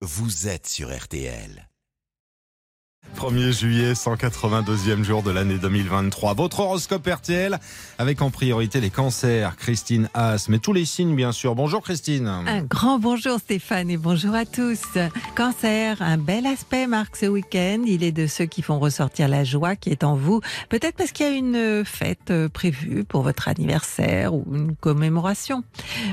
vous êtes sur RTL. 1er juillet, 182e jour de l'année 2023. Votre horoscope RTL avec en priorité les cancers. Christine Haas, mais tous les signes bien sûr. Bonjour Christine. Un grand bonjour Stéphane et bonjour à tous. Cancer, un bel aspect marque ce week-end. Il est de ceux qui font ressortir la joie qui est en vous. Peut-être parce qu'il y a une fête prévue pour votre anniversaire ou une commémoration.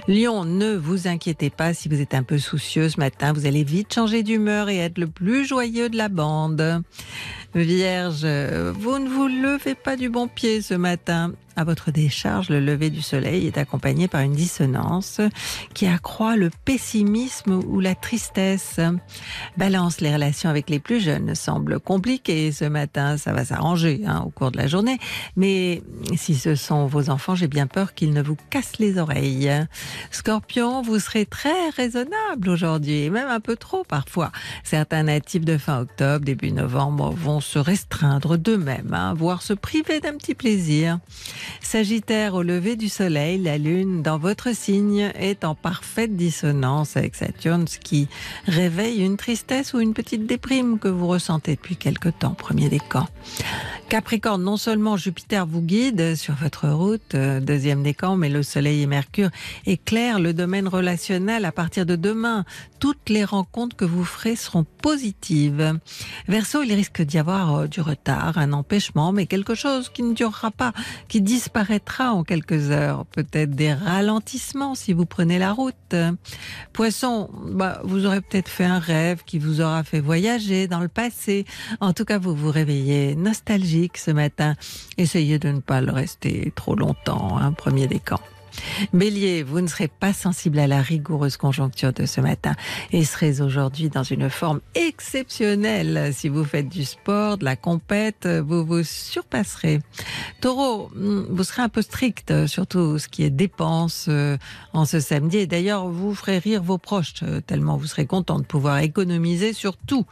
Lion, ne vous inquiétez pas si vous êtes un peu soucieux ce matin. Vous allez vite changer d'humeur et être le plus joyeux de la bande. Vierge, vous ne vous levez pas du bon pied ce matin. À votre décharge, le lever du soleil est accompagné par une dissonance qui accroît le pessimisme ou la tristesse. Balance, les relations avec les plus jeunes semblent compliquées ce matin. Ça va s'arranger hein, au cours de la journée. Mais si ce sont vos enfants, j'ai bien peur qu'ils ne vous cassent les oreilles. Scorpion, vous serez très raisonnable aujourd'hui, même un peu trop parfois. Certains natifs de fin octobre, début novembre vont se restreindre d'eux-mêmes, hein, voire se priver d'un petit plaisir. Sagittaire, au lever du soleil, la lune dans votre signe est en parfaite dissonance avec Saturne, ce qui réveille une tristesse ou une petite déprime que vous ressentez depuis quelque temps, premier décan. Capricorne, non seulement Jupiter vous guide sur votre route, euh, deuxième décan, mais le soleil et Mercure éclairent le domaine relationnel à partir de demain. Toutes les rencontres que vous ferez seront positives. Verseau, il risque d'y avoir euh, du retard, un empêchement, mais quelque chose qui ne durera pas, qui disparaîtra en quelques heures. Peut-être des ralentissements si vous prenez la route. Poisson, bah, vous aurez peut-être fait un rêve qui vous aura fait voyager dans le passé. En tout cas, vous vous réveillez nostalgique ce matin. Essayez de ne pas le rester trop longtemps, hein, premier décan. Bélier, vous ne serez pas sensible à la rigoureuse conjoncture de ce matin et serez aujourd'hui dans une forme exceptionnelle. Si vous faites du sport, de la compète, vous vous surpasserez. Taureau, vous serez un peu strict, surtout ce qui est dépenses euh, en ce samedi. D'ailleurs, vous ferez rire vos proches, euh, tellement vous serez content de pouvoir économiser sur tout.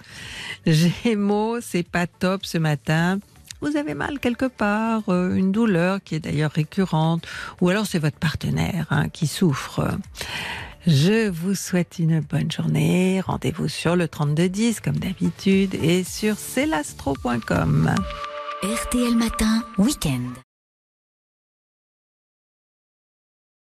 Gémeaux, c'est pas top ce matin vous avez mal quelque part, euh, une douleur qui est d'ailleurs récurrente, ou alors c'est votre partenaire hein, qui souffre. Je vous souhaite une bonne journée. Rendez-vous sur le 3210 comme d'habitude et sur celastro.com. RTL Matin, week-end.